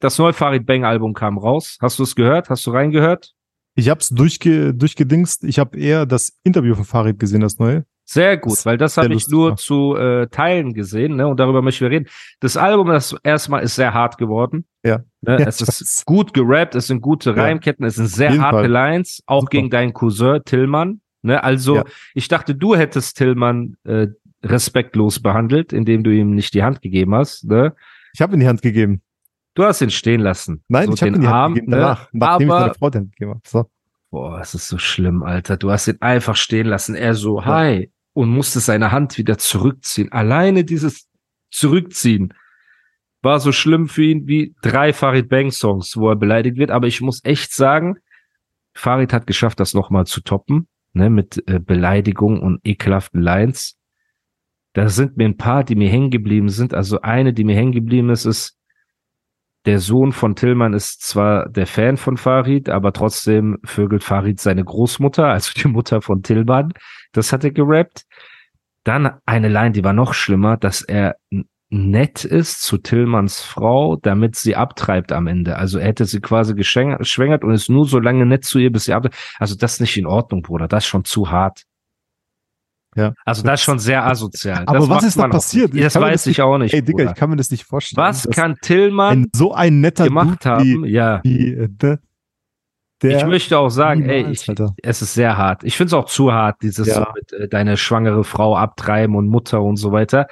Das neue Farid Bang Album kam raus. Hast du es gehört? Hast du reingehört? Ich habe es durchge durchgedingst. Ich habe eher das Interview von Farid gesehen, das neue. Sehr gut, weil das habe ich nur zu äh, Teilen gesehen, ne? Und darüber möchten wir reden. Das Album, das erstmal ist sehr hart geworden. Ja. Ne? Ja, es ist gut gerappt, es sind gute Ja. Reimketten, es sind sehr harte Fall. Lines, auch Super. gegen deinen Cousin Tillmann. Ne? Also, Ja. ich dachte, du hättest Tillmann äh, respektlos behandelt, indem du ihm nicht die Hand gegeben hast. Ne? Ich habe in die Hand gegeben. Du hast ihn stehen lassen. Nein, so ich habe Hand Arm, gegeben ne? danach, nachdem ich Aber meiner Frau gegeben habe. So. Boah, es ist so schlimm, Alter. Du hast ihn einfach stehen lassen. Er so, hi. Und musste seine Hand wieder zurückziehen. Alleine dieses Zurückziehen war so schlimm für ihn wie drei Farid Bang Songs, wo er beleidigt wird. Aber ich muss echt sagen, Farid hat geschafft, das nochmal zu toppen, ne, mit äh, Beleidigung und ekelhaften Lines. Da sind mir ein paar, die mir hängen geblieben sind. Also eine, die mir hängen geblieben ist, ist, der Sohn von Tillmann ist zwar der Fan von Farid, aber trotzdem vögelt Farid seine Großmutter, also die Mutter von Tillmann. Das hat er gerappt. Dann eine Line, die war noch schlimmer, dass er nett ist zu Tillmanns Frau, damit sie abtreibt am Ende. Also er hätte sie quasi geschwängert und ist nur so lange nett zu ihr, bis sie abtreibt. Also das ist nicht in Ordnung, Bruder. Das ist schon zu hart. Ja. Also das ist schon sehr asozial. Aber das was ist da passiert? Das weiß ich nicht, auch nicht. Ey, Digga, Bruder. ich kann mir das nicht vorstellen. Was kann Tillmann ein, so ein netter gemacht Dude haben? Wie, ja. wie, äh, ich möchte auch sagen, ey, ich, es ist sehr hart. Ich finde es auch zu hart, dieses Ja. so mit äh, deine schwangere Frau abtreiben und Mutter und so weiter.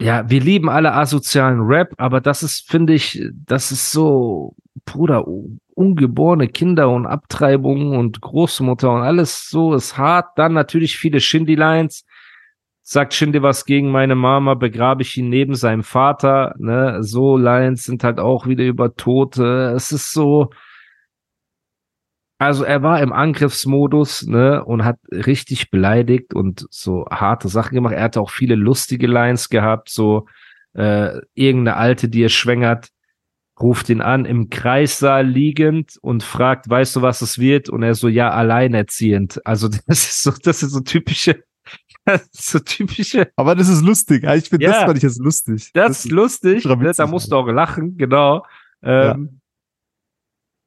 Ja, wir lieben alle asozialen Rap, aber das ist, finde ich, das ist so, Bruder, u- ungeborene Kinder und Abtreibung und Großmutter und alles so ist hart. Dann natürlich viele Shindy-Lines. Sagt Shindy was gegen meine Mama, begrabe ich ihn neben seinem Vater. Ne? So Lines sind halt auch wieder über Tote. Es ist so, also er war im Angriffsmodus, ne, und hat richtig beleidigt und so harte Sachen gemacht. Er hatte auch viele lustige Lines gehabt, so äh, irgendeine Alte, die er schwängert, ruft ihn an im Kreissaal liegend und fragt, weißt du, was es wird? Und er so, ja, alleinerziehend. Also das ist so, das ist so typische, das ist so typische, Aber das ist lustig. Ah, Ich finde, Ja. das fand ich jetzt lustig. das ist lustig, ne, da musst du auch lachen, genau. Ähm,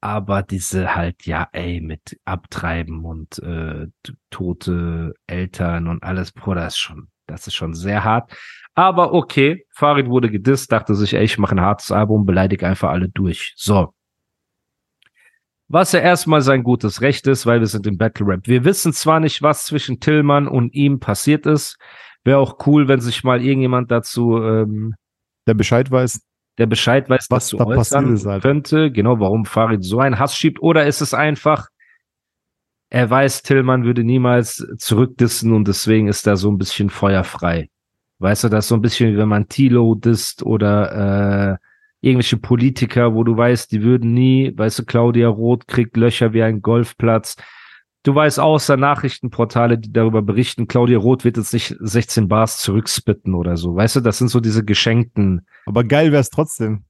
Aber diese halt, ja, ey, mit Abtreiben und äh, tote Eltern und alles, Bruder, das ist schon, das ist schon sehr hart. Aber okay, Farid wurde gedisst, dachte sich, ey, ich mache ein hartes Album, beleidige einfach alle durch. So. Was ja erstmal sein gutes Recht ist, weil wir sind im Battle Rap. Wir wissen zwar nicht, was zwischen Tillmann und ihm passiert ist. Wäre auch cool, wenn sich mal irgendjemand dazu ähm, Der Bescheid weiß. der Bescheid weiß, Was dazu da passiert äußern ist halt. könnte. Genau, warum Farid so einen Hass schiebt. Oder ist es einfach, er weiß, Tillmann würde niemals zurückdissen und deswegen ist da so ein bisschen feuerfrei. Weißt du, das ist so ein bisschen, wie wenn man Tilo disst oder äh, irgendwelche Politiker, wo du weißt, die würden nie, weißt du, Claudia Roth kriegt Löcher wie ein Golfplatz. Du weißt außer Nachrichtenportale, die darüber berichten, Claudia Roth wird jetzt nicht 16 Bars zurückspitten oder so. Weißt du, das sind so diese geschenkten Aber geil wäre es trotzdem.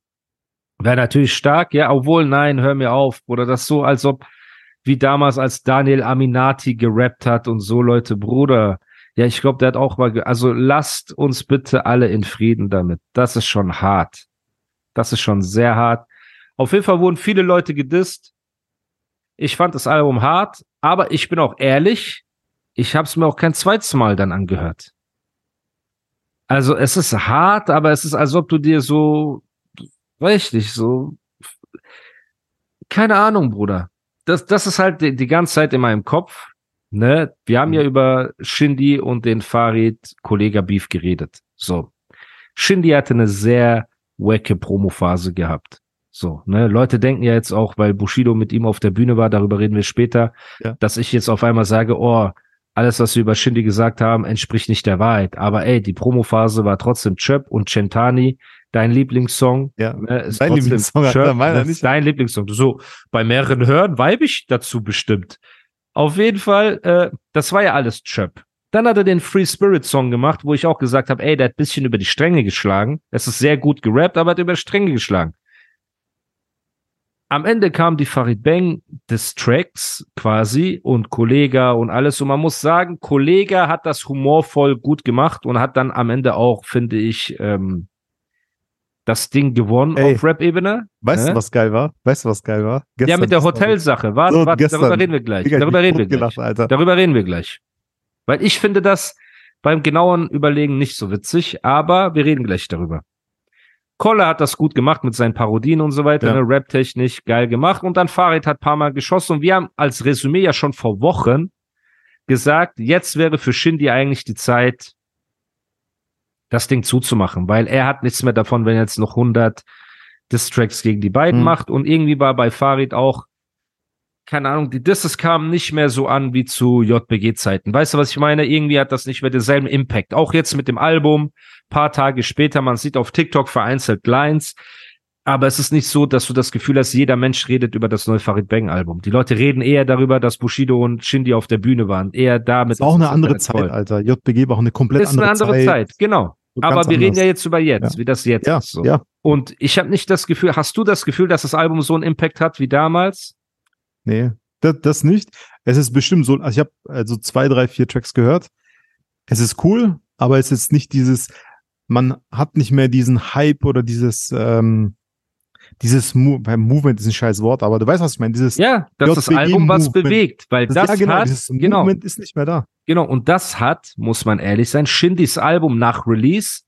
Wäre natürlich stark, ja, obwohl, nein, hör mir auf, Bruder, das so, als ob, wie damals, als Daniel Aminati gerappt hat und so, Leute, Bruder, ja, ich glaube, der hat auch mal, also lasst uns bitte alle in Frieden damit. Das ist schon hart. Das ist schon sehr hart. Auf jeden Fall wurden viele Leute gedisst. Ich fand das Album hart, aber ich bin auch ehrlich, ich habe es mir auch kein zweites Mal dann angehört. Also es ist hart, aber es ist, als ob du dir so, richtig, so, keine Ahnung, Bruder. Das, das ist halt die, die ganze Zeit in meinem Kopf. Ne? Wir haben ja über Shindy und den Farid Kollega Beef geredet. So. Shindy hatte eine sehr wacke Promophase gehabt. So, ne, Leute denken ja jetzt auch, weil Bushido mit ihm auf der Bühne war, darüber reden wir später, Ja. dass ich jetzt auf einmal sage, oh, alles, was wir über Shindy gesagt haben, entspricht nicht der Wahrheit. Aber ey, die Promophase war trotzdem Chöp und Centani, dein Lieblingssong. Ja, ne, ist dein Lieblingssong, Chöp, meiner ist nicht. Dein Lieblingssong. So, bei mehreren Hören weibe ich dazu bestimmt. Auf jeden Fall, äh, das war ja alles Chöp. Dann hat er den Free Spirit Song gemacht, wo ich auch gesagt habe, ey, der hat ein bisschen über die Stränge geschlagen. Es ist sehr gut gerappt, aber hat über Stränge geschlagen. Am Ende kam die Farid Bang des Tracks quasi und Kollega und alles. Und man muss sagen, Kollega hat das humorvoll gut gemacht und hat dann am Ende auch, finde ich, ähm, das Ding gewonnen Ey, auf Rap-Ebene. Weißt Ne? du, was geil war? Weißt du, was geil war? Ja, Gestern- mit der Hotelsache. Warte, So, warte, darüber reden wir gleich. Digga, darüber reden wir gleich. Alter. Darüber reden wir gleich. Weil ich finde das beim genauen Überlegen nicht so witzig, aber wir reden gleich darüber. Kolle hat das gut gemacht mit seinen Parodien und so weiter, Ja. ne? Rap-technisch geil gemacht. Und dann Farid hat paar Mal geschossen und wir haben als Resümee ja schon vor Wochen gesagt, jetzt wäre für Shindy eigentlich die Zeit, das Ding zuzumachen, weil er hat nichts mehr davon, wenn er jetzt noch 100 Distracks gegen die beiden Mhm. macht und irgendwie war bei Farid auch keine Ahnung, die Disses kamen nicht mehr so an wie zu JBG-Zeiten. Weißt du, was ich meine? Irgendwie hat das nicht mehr denselben Impact. Auch jetzt mit dem Album, paar Tage später, man sieht auf TikTok vereinzelt Lines, aber es ist nicht so, dass du das Gefühl hast, jeder Mensch redet über das neue Farid Bang Album. Die Leute reden eher darüber, dass Bushido und Shindy auf der Bühne waren. Eher damit. ist auch eine das andere. Zeit, Alter. JBG war auch eine komplett Ist eine andere, andere Zeit, genau. Aber wir reden anders. ja jetzt über jetzt, Ja. wie das jetzt Ja, ist. So. ja. Und ich habe nicht das Gefühl, hast du das Gefühl, dass das Album so einen Impact hat wie damals? Nee, das, das nicht. Es ist bestimmt so, also ich habe also zwei, drei, vier Tracks gehört. Es ist cool, aber es ist nicht dieses, man hat nicht mehr diesen Hype oder dieses, ähm, dieses Mo beim Movement ist ein scheiß Wort, aber du weißt, was ich meine. Dieses, Ja, dass das JBG Album was Movement. bewegt, weil das, das, ja, genau, hat, genau, Movement ist nicht mehr da. genau, und das hat, muss man ehrlich sein, Shindys Album nach Release,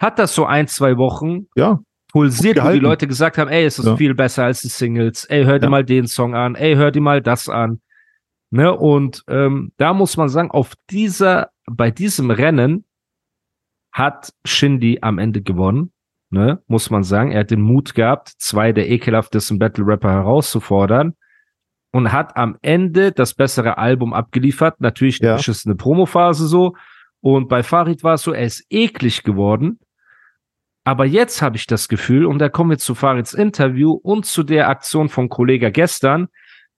hat das so ein, zwei Wochen Ja, pulsiert, wo die. Leute gesagt haben, ey, es ist Ja. viel besser als die Singles, ey, hör dir Ja. mal den Song an, ey, hör dir mal das an. Ne, und ähm, da muss man sagen, auf dieser, bei diesem Rennen hat Shindy am Ende gewonnen, ne, muss man sagen. Er hat den Mut gehabt, zwei der ekelhaftesten Battle Rapper herauszufordern und hat am Ende das bessere Album abgeliefert. Natürlich Ja. eine beschissene Promophase so. Und bei Farid war es so, er ist eklig geworden. Aber jetzt habe ich das Gefühl, und da kommen wir zu Farids Interview und zu der Aktion von Kollega gestern,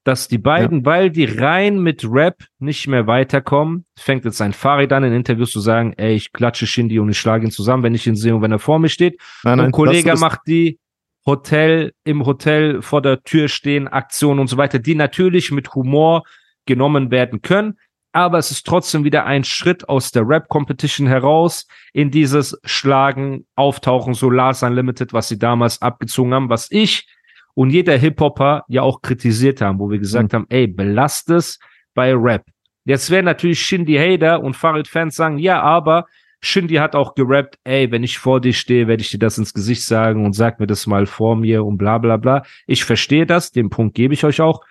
dass die beiden, weil die rein mit Rap nicht mehr weiterkommen, fängt jetzt ein Farid an, in Interviews zu sagen, ey, ich klatsche Shindy und ich schlage ihn zusammen, wenn ich ihn sehe und wenn er vor mir steht. nein, und Kollege macht die Hotel, im Hotel vor der Tür stehen, Aktionen und so weiter, die natürlich mit Humor genommen werden können. Aber es ist trotzdem wieder ein Schritt aus der Rap-Competition heraus in dieses Schlagen, Auftauchen, so Lars Unlimited, was sie damals abgezogen haben, was ich und jeder Hip-Hopper ja auch kritisiert haben, wo wir gesagt haben, ey, belast es bei Rap. Jetzt werden natürlich Shindy Hater und Farid-Fans sagen, ja, aber Shindy hat auch gerappt, ey, wenn ich vor dir stehe, werde ich dir das ins Gesicht sagen und sag mir das mal vor mir und bla bla bla. Ich verstehe das, den Punkt gebe ich euch auch.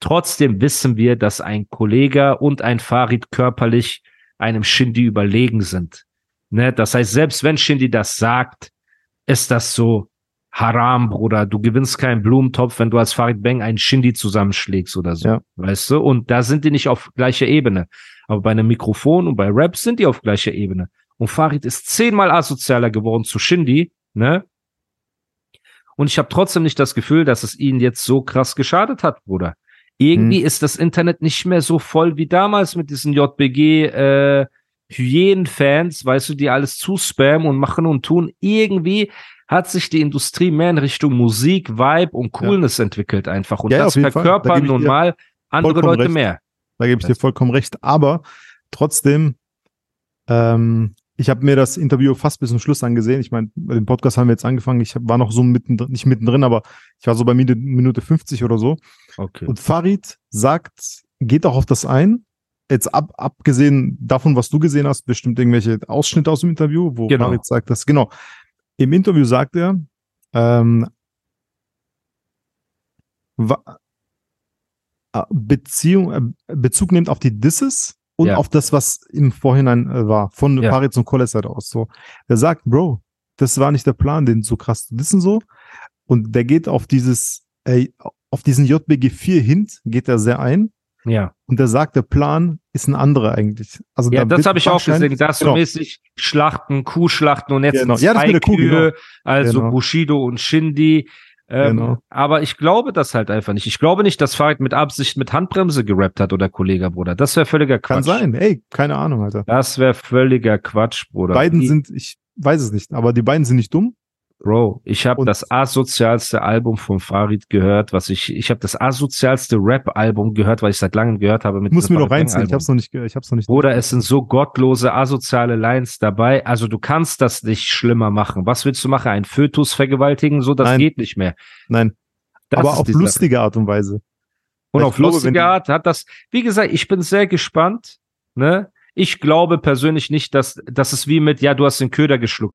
Trotzdem wissen wir, dass ein Kollege und ein Farid körperlich einem Shindy überlegen sind. Ne? Das heißt, selbst wenn Shindy das sagt, ist das so Haram, Bruder. Du gewinnst keinen Blumentopf, wenn du als Farid Bang einen Shindy zusammenschlägst oder so. Ja. Weißt du? Und da sind die nicht auf gleicher Ebene. Aber bei einem Mikrofon und bei Rap sind die auf gleicher Ebene. Und Farid ist zehnmal asozialer geworden zu Shindy, ne? Und ich habe trotzdem nicht das Gefühl, dass es ihnen jetzt so krass geschadet hat, Bruder. Irgendwie ist das Internet nicht mehr so voll wie damals mit diesen JBG äh, Hyänen-Fans, weißt du, die alles zuspammen und machen und tun. Irgendwie hat sich die Industrie mehr in Richtung Musik, Vibe und Coolness entwickelt einfach. Und Ja, ja, das. Da verkörpern ich nun mal andere Leute recht. mehr. Da gebe ich dir vollkommen recht. Aber trotzdem, ähm, ich habe mir das Interview fast bis zum Schluss angesehen. Ich meine, bei dem Podcast haben wir jetzt angefangen. Ich war noch so mittendrin, nicht mittendrin, aber ich war so bei Minute, Minute 50 oder so. Okay. Und Farid sagt, geht auch auf das ein. Jetzt ab, abgesehen davon, was du gesehen hast, bestimmt irgendwelche Ausschnitte aus dem Interview, wo Genau. Farid sagt, dass, genau. Im Interview sagt er, ähm, äh, Beziehung, äh, Bezug nimmt auf die Disses und Ja. auf das, was im Vorhinein äh, war, von Ja. Farid und Koles Seite aus. So. Er sagt, Bro, das war nicht der Plan, den so krass zu wissen so. Und der geht auf dieses, ey, auf diesen JBG 4 Hint, geht er sehr ein. Ja. und der sagt, der Plan ist ein anderer eigentlich. Also Ja, da das habe ich auch gesehen. Da hast du Genau. mäßig Schlachten, Kuhschlachten und jetzt Genau. Ja, das Kuh, Kühe, also Genau. Bushido und Shindy. Ähm, Genau. Aber ich glaube das halt einfach nicht. Ich glaube nicht, dass Farid mit Absicht mit Handbremse gerappt hat oder Kollege, Bruder. Das wäre völliger Quatsch. Kann sein. Ey, keine Ahnung, Alter. Das wäre völliger Quatsch, Bruder. beiden Die- sind, ich weiß es nicht, aber die beiden sind nicht dumm. Bro, ich habe das asozialste Album von Farid gehört, was ich, ich habe das asozialste Rap-Album gehört, was ich seit langem gehört habe. Mit Ich muss mir noch reinziehen. Ich hab's noch nicht, ge- ich hab's noch nicht. Bruder, es sind so gottlose, asoziale Lines dabei. Also du kannst das nicht schlimmer machen. Was willst du machen? Ein Fötus vergewaltigen? So, das Nein. geht nicht mehr. Nein, Das aber ist auf Sache. lustige Art und Weise. Und auf glaube, lustige Art hat das, wie gesagt, ich bin sehr gespannt. Ne? Ich glaube persönlich nicht, dass, dass es wie mit, ja, du hast den Köder geschluckt.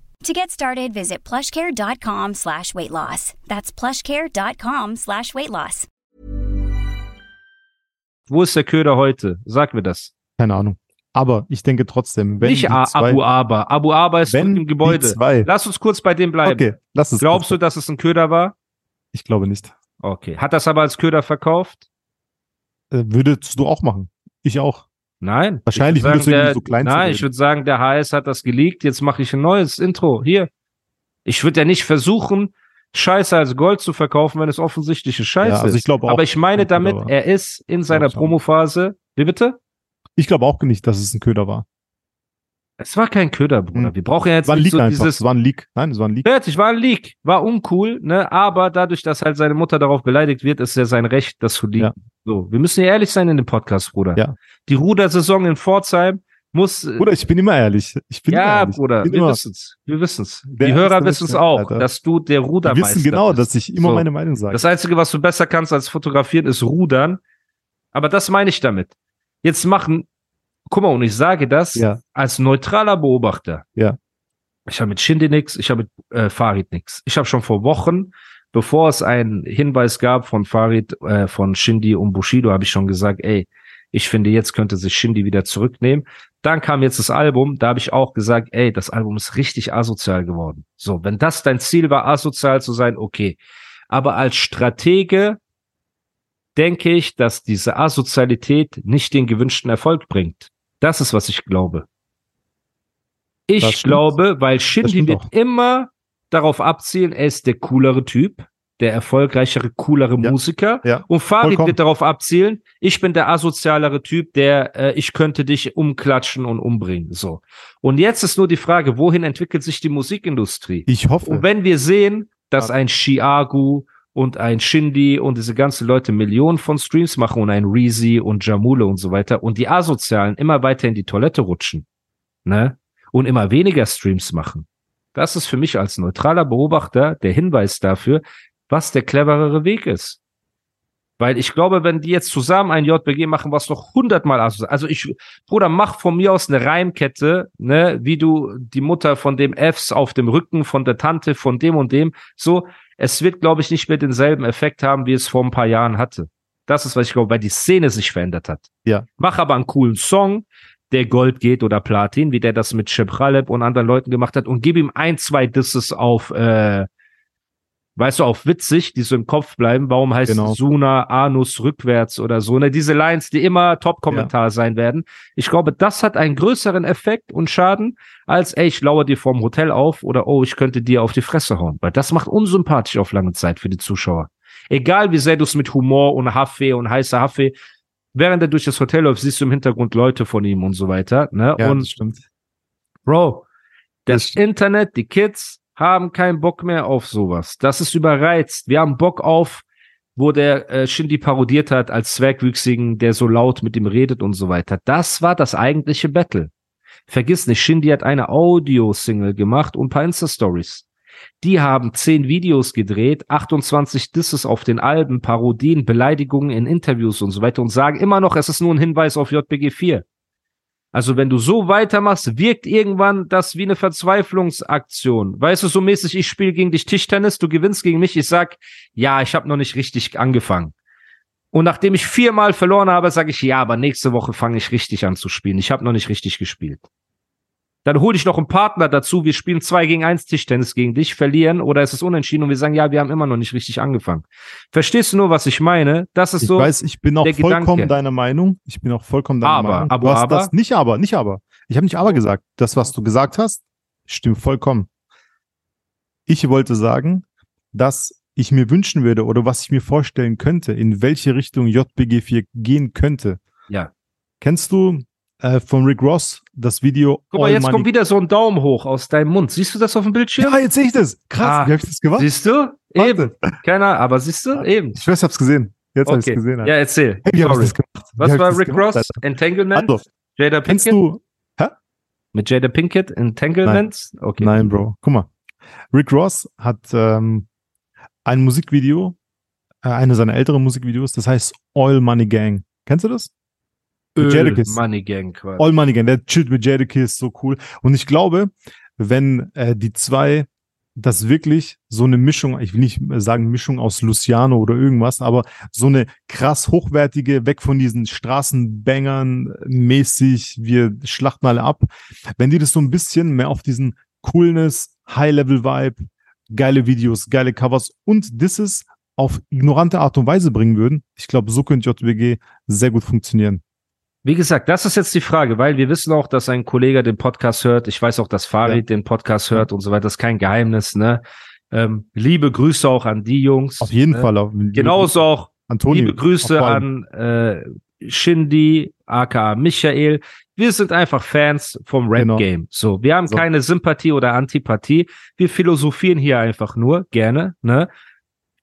To get started, visit plushcare.com slash weight loss. That's plushcare.com slash weight loss. Wo ist der Köder heute? Sag mir das. Keine Ahnung. Aber ich denke trotzdem, wenn nicht die A zwei, Abu Aber. Abu Aber ist im Gebäude. Zwei, Lass uns kurz bei dem bleiben. okay, lass es. Glaubst du, dass es ein Köder war? Ich glaube nicht. Okay. Hat das aber als Köder verkauft? Äh, würdest du auch machen? Ich auch. Nein. Wahrscheinlich Ich würd würdest du sagen, ihn der, so klein Nein, ich würde sagen, der HS hat das geleakt, jetzt mache ich ein neues Intro. Hier. Ich würde ja nicht versuchen, Scheiße als Gold zu verkaufen, wenn es offensichtliche Scheiße Ja, also ich ist. auch, Aber ich meine damit, er ist in seiner. Promophase. Wie bitte? Ich glaube auch nicht, dass es ein Köder war. Es war kein Köder, Bruder. Hm. Wir brauchen ja Es jetzt war nicht Leak so einfach. dieses Es war ein Leak. Nein, es war ein Leak. Fertig, war ein Leak. War uncool, ne? Aber dadurch, dass halt seine Mutter darauf beleidigt wird, ist ja sein Recht, das zu leaken. Ja. So, wir müssen ja ehrlich sein in dem Podcast, Bruder. Ja. Die Rudersaison in Pforzheim muss. äh, Bruder, ich bin immer ehrlich. Ich bin immer ja, ehrlich. Bruder, bin wir immer, wissen's. Wir wissen's. Der Die Hörer wissen's Mensch, auch, Alter. dass du der Rudermeister wissen genau, bist. dass ich immer So. meine Meinung sage. Das Einzige, was du besser kannst als fotografieren, ist rudern. Aber das meine ich damit. Jetzt machen, guck mal, und ich sage das Ja. als neutraler Beobachter. Ja. Ich habe mit Shindy nix, ich habe mit äh, Farid nix. Ich habe schon vor Wochen, bevor es einen Hinweis gab von Farid, äh, von Shindy und Bushido, habe ich schon gesagt, ey, ich finde, jetzt könnte sich Shindy wieder zurücknehmen. Dann kam jetzt das Album, da habe ich auch gesagt, ey, das Album ist richtig asozial geworden. So, wenn das dein Ziel war, asozial zu sein, okay. Aber als Stratege denke ich, dass diese Asozialität nicht den gewünschten Erfolg bringt. Das ist, was ich glaube. Ich glaube, weil Shindy wird immer darauf abzielen, er ist der coolere Typ, der erfolgreichere, coolere Ja. Musiker. Ja, Und Farid vollkommen. wird darauf abzielen, ich bin der asozialere Typ, der äh, ich könnte dich umklatschen und umbringen. So. Und jetzt ist nur die Frage, wohin entwickelt sich die Musikindustrie? Ich hoffe. Und wenn wir sehen, dass ein Chiagu und ein Shindy und diese ganzen Leute Millionen von Streams machen und ein Reezy und Jamule und so weiter und die Asozialen immer weiter in die Toilette rutschen, ne? Und immer weniger Streams machen. Das ist für mich als neutraler Beobachter der Hinweis dafür, was der cleverere Weg ist. Weil ich glaube, wenn die jetzt zusammen ein JBG machen, was noch hundertmal asozial. Also ich, Bruder, mach von mir aus eine Reimkette, ne, wie du die Mutter von dem Fs auf dem Rücken von der Tante von dem und dem. So, es wird, glaube ich, nicht mehr denselben Effekt haben, wie es vor ein paar Jahren hatte. Das ist, was ich glaube, weil die Szene sich verändert hat. Ja. Mach aber einen coolen Song, der Gold geht oder Platin, wie der das mit Shep Khaleb und anderen Leuten gemacht hat und gib ihm ein, zwei Disses auf, äh, weißt du, auf witzig, die so im Kopf bleiben. Warum heißt Genau. Suna Anus rückwärts oder so? Ne? Diese Lines, die immer Top-Kommentar sein werden. Ich glaube, das hat einen größeren Effekt und Schaden, als, ey, ich lauere dir vorm Hotel auf oder, oh, ich könnte dir auf die Fresse hauen. Weil das macht unsympathisch auf lange Zeit für die Zuschauer. Egal, wie sehr du es mit Humor und Haffee und heißer Haffee, während er durch das Hotel läuft, siehst du im Hintergrund Leute von ihm und so weiter. Ne? Ja, und das stimmt. Bro, das, Das. Internet, die Kids haben keinen Bock mehr auf sowas. Das ist überreizt. Wir haben Bock auf, wo der äh, Shindy parodiert hat als Zwergwüchsigen, der so laut mit ihm redet und so weiter. Das war das eigentliche Battle. Vergiss nicht, Shindy hat eine Audio-Single gemacht und ein paar Insta-Stories. Die haben zehn Videos gedreht, 28 Disses auf den Alben, Parodien, Beleidigungen in Interviews und so weiter und sagen immer noch, es ist nur ein Hinweis auf JBG 4. Also wenn du so weitermachst, wirkt irgendwann das wie eine Verzweiflungsaktion. Weißt du, so mäßig, ich spiele gegen dich Tischtennis, du gewinnst gegen mich, ich sag, ja, ich habe noch nicht richtig angefangen. Und nachdem ich viermal verloren habe, sage ich, ja, aber nächste Woche fange ich richtig an zu spielen. Ich habe noch nicht richtig gespielt. Dann hole ich noch einen Partner dazu, wir spielen zwei gegen eins Tischtennis gegen dich, verlieren oder es ist unentschieden und wir sagen, ja, wir haben immer noch nicht richtig angefangen. Verstehst du nur, was ich meine? Das ist Ich so. weiß, ich bin auch vollkommen Gedanke. deiner Meinung. Ich bin auch vollkommen deiner Aber, Meinung. aber, du hast aber? das nicht aber, nicht aber. Ich habe nicht aber gesagt. Das, was du gesagt hast, stimmt vollkommen. Ich wollte sagen, dass ich mir wünschen würde oder was ich mir vorstellen könnte, in welche Richtung JBG 4 gehen könnte. Ja. Kennst du äh, von Rick Ross das Video Guck mal, All jetzt Money- kommt wieder so ein Daumen hoch aus deinem Mund. Siehst du das auf dem Bildschirm? Ja, jetzt sehe ich das. Krass, Ah, wie hab ich das gemacht? Siehst du? Eben. Keine Ahnung, aber siehst du? Eben. Ich weiß, ich hab's gesehen. Jetzt hab Okay. ich's gesehen. Ja, erzähl. Hey, wie hab ich das gemacht? Was ich war Rick gemacht, Ross? Alter? Entanglement? Also, Jada kennst Pinkett? du, Mit Jada Pinkett? Entanglement? Okay. Nein, Bro. Guck mal. Rick Ross hat ähm, ein Musikvideo, äh, eine seiner älteren Musikvideos, das heißt Oil Money Gang. Kennst du das? Öl. Money Gang quasi. All Money Gang, der chillt mit Jadakiss, so cool. Und ich glaube, wenn äh, die zwei das wirklich so eine Mischung, ich will nicht sagen Mischung aus Luciano oder irgendwas, aber so eine krass hochwertige, weg von diesen Straßenbangern mäßig, wir schlachten alle ab. Wenn die das so ein bisschen mehr auf diesen Coolness, High-Level-Vibe, geile Videos, geile Covers und Disses auf ignorante Art und Weise bringen würden, ich glaube, so könnte JBG sehr gut funktionieren. Wie gesagt, das ist jetzt die Frage, weil wir wissen auch, dass ein Kollege den Podcast hört. Ich weiß auch, dass Farid den Podcast hört und so weiter. Das ist kein Geheimnis, ne? Ähm, liebe Grüße auch an die Jungs. Auf jeden ne? Fall. Auf, Genauso auch Antonio. liebe Grüße an äh, Shindy, aka Michael. Wir sind einfach Fans vom Genau. Rap-Game. So, wir haben So. keine Sympathie oder Antipathie. Wir philosophieren hier einfach nur, gerne, ne?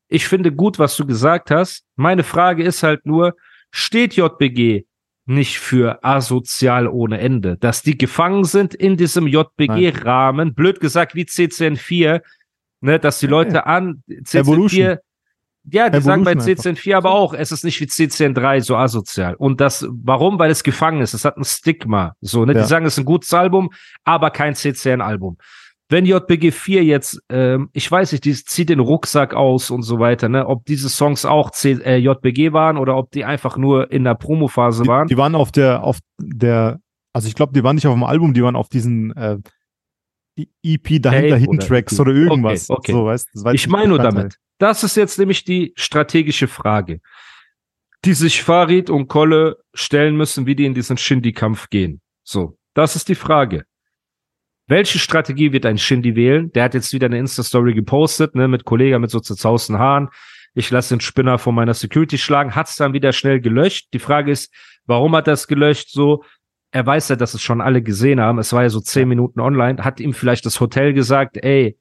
Ich finde gut, was du gesagt hast. Meine Frage ist halt nur, steht JBG nicht für asozial ohne Ende? Dass die gefangen sind in diesem JBG-Rahmen, blöd gesagt wie CCN4, ne, dass die Leute an CCN4 Evolution. ja, die sagen bei Evolution einfach. CCN4 aber auch, es ist nicht wie CCN3 so asozial. Und das, warum? Weil es gefangen ist. Es hat ein Stigma. So, ne? Ja. Die sagen, es ist ein gutes Album, aber kein CCN-Album. Wenn JBG 4 jetzt, ähm, ich weiß nicht, die zieht den Rucksack aus und so weiter, ne? Ob diese Songs auch C äh, JBG waren oder ob die einfach nur in der Promophase Die, waren. die waren auf der, auf der, also ich glaube, die waren nicht auf dem Album, die waren auf diesen äh, EP dahinter, Hidden oder Tracks oder irgendwas. Okay, okay. So, weißt, Ich meine nur damit. Das ist jetzt nämlich die strategische Frage, die sich Farid und Kolle stellen müssen, wie die in diesen Shindy-Kampf gehen. So, das ist die Frage. Welche Strategie wird ein Shindy wählen? Der hat jetzt wieder eine Insta-Story gepostet, ne, mit Kollegen mit so zerzausten Haaren. Ich lasse den Spinner von meiner Security schlagen, hat's dann wieder schnell gelöscht. Die Frage ist, warum hat es gelöscht? So, er weiß ja, dass es schon alle gesehen haben. Es war ja so zehn Minuten online. Hat ihm vielleicht das Hotel gesagt, ey,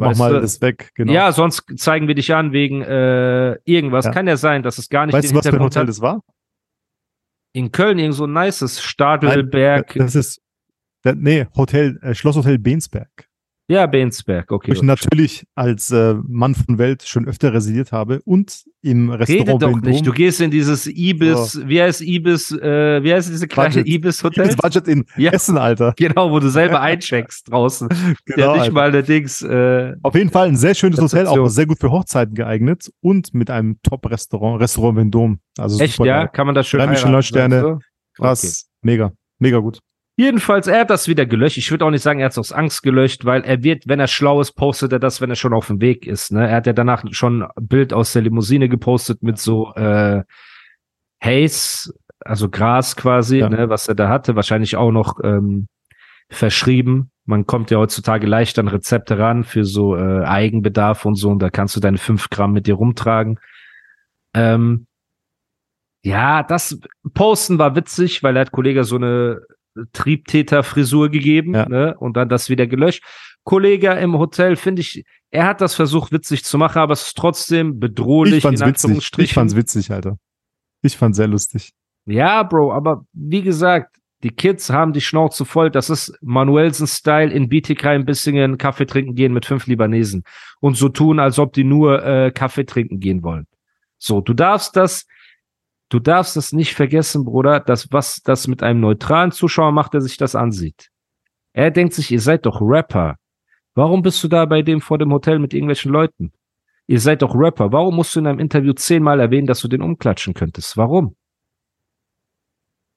Mach mal du, das weg, genau. ja, sonst zeigen wir dich an wegen äh, irgendwas. Ja. Kann ja sein, dass es gar nicht weißt den du, was für ein Hotel hat. das war? In Köln irgend so ein nices Nein, Stadelberg. Das ist, der, nee, Hotel, äh, Schlosshotel Bensberg. ja, Bensberg, okay. Wo ich natürlich als äh, Mann von Welt schon öfter residiert habe und im Rede Restaurant doch Vendôme. nicht. Du gehst in dieses Ibis, wie heißt Ibis, äh, wie heißt diese kleine. Ibis-Hotel? Das Budget in Ja. Essen, Alter. Genau, wo du selber eincheckst draußen. Genau, nicht Alter. mal der Dings, äh, Auf jeden Fall ein sehr schönes Hotel, auch sehr gut für Hochzeiten geeignet und mit einem Top-Restaurant, Restaurant Vendôme. Also echt, ja? geil. Kann man das schön Drei Michelin-Sterne. Krass, Okay. mega, mega gut. Jedenfalls, er hat das wieder gelöscht. Ich würde auch nicht sagen, er hat es aus Angst gelöscht, weil er wird, wenn er schlau ist, postet er das, wenn er schon auf dem Weg ist. Ne? Er hat ja danach schon ein Bild aus der Limousine gepostet mit so äh, Haze, also Gras quasi, Ja. ne, was er da hatte. Wahrscheinlich auch noch ähm, verschrieben. Man kommt ja heutzutage leicht an Rezepte ran für so äh, Eigenbedarf und so. Und da kannst du deine fünf Gramm mit dir rumtragen. Ähm, Ja, das Posten war witzig, weil er hat Kollege so eine Triebtäter-Frisur gegeben Ja. ne? und dann das wieder gelöscht. Kollege im Hotel, finde ich, er hat das versucht witzig zu machen, aber es ist trotzdem bedrohlich. Ich fand's witzig. Ich fand's witzig, Alter. Ich fand's sehr lustig. Ja, Bro, aber wie gesagt, die Kids haben die Schnauze voll. Das ist Manuelsen-Style in Bietigheim ein bisschen Kaffee trinken gehen mit fünf Libanesen und so tun, als ob die nur äh, Kaffee trinken gehen wollen. So, du darfst das, du darfst das nicht vergessen, Bruder, dass was das mit einem neutralen Zuschauer macht, der sich das ansieht. Er denkt sich, ihr seid doch Rapper. Warum bist du da bei dem vor dem Hotel mit irgendwelchen Leuten? Ihr seid doch Rapper. Warum musst du in einem Interview zehnmal erwähnen, dass du den umklatschen könntest? Warum?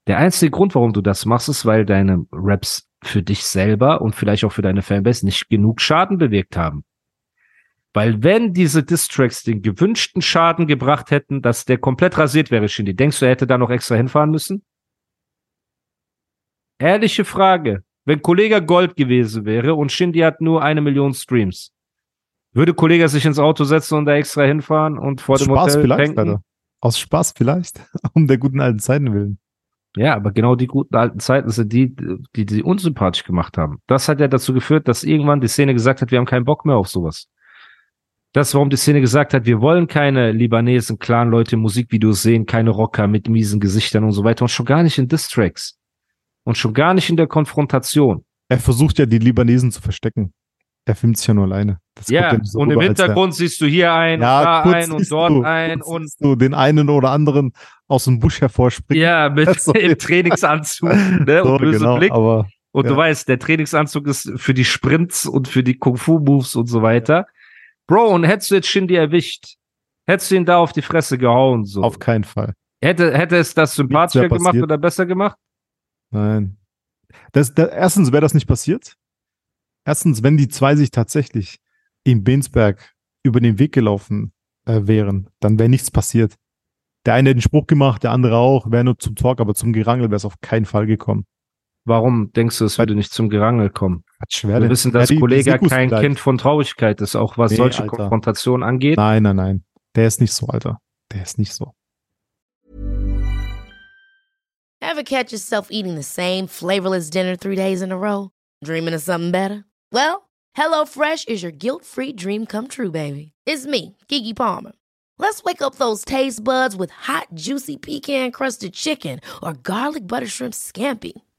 Der einzige Grund, warum du das machst, ist, weil deine Raps für dich selber und vielleicht auch für deine Fanbase nicht genug Schaden bewirkt haben. Weil wenn diese Distracks den gewünschten Schaden gebracht hätten, dass der komplett rasiert wäre, Shindy, denkst du, er hätte da noch extra hinfahren müssen? Ehrliche Frage. Wenn Kollege Gold gewesen wäre und Shindy hat nur eine Million Streams, würde Kollege sich ins Auto setzen und da extra hinfahren und vor Aus dem Spaß Hotel vielleicht? Alter. Aus Spaß vielleicht. Um der guten alten Zeiten willen. Ja, aber genau die guten alten Zeiten sind die, die die unsympathisch gemacht haben. Das hat ja dazu geführt, dass irgendwann die Szene gesagt hat, wir haben keinen Bock mehr auf sowas. Das, warum die Szene gesagt hat, wir wollen keine Libanesen, Clan-Leute im Musikvideos sehen, keine Rocker mit miesen Gesichtern und so weiter und schon gar nicht in Distracks. Und schon gar nicht in der Konfrontation. Er versucht ja, die Libanesen zu verstecken. Er filmt sich ja nur alleine. Das Ja, nicht so und im Hintergrund siehst du hier ein, ja, da kurz ein und dort du, ein kurz und siehst du den einen oder anderen aus dem Busch hervorspringen. ja, mit So, im Trainingsanzug ne, so, und böse genau, Blick. aber Und du Ja. weißt, der Trainingsanzug ist für die Sprints und für die Kung-Fu-Moves und so weiter. Bro, und hättest du jetzt Shindy erwischt, hättest du ihn da auf die Fresse gehauen, so. auf keinen Fall. hätte, hätte es das sympathischer gemacht passiert. oder besser gemacht? Nein. Das, da, erstens wäre das nicht passiert. Erstens, wenn die zwei sich tatsächlich in Bensberg über den Weg gelaufen äh, wären, dann wäre nichts passiert. Der eine hätte den Spruch gemacht, der andere auch, wäre nur zum Talk, aber zum Gerangel wäre es auf keinen Fall gekommen. Warum denkst du, es würde nicht zum Gerangel kommen? Wir wissen, Ja, dass die- die Kollege Sikus kein vielleicht. Kind von Traurigkeit ist, auch was Nee, solche Alter. Konfrontationen angeht. Nein, nein, nein. Der ist nicht so, Alter. Der ist nicht so. Ever catch yourself eating the same flavorless dinner three days in a row? Dreaming of something better? Well, HelloFresh is your guilt free dream come true, baby. It's me, Kiki Palmer. Let's wake up those taste buds with hot, juicy pecan crusted chicken or garlic butter shrimp scampi.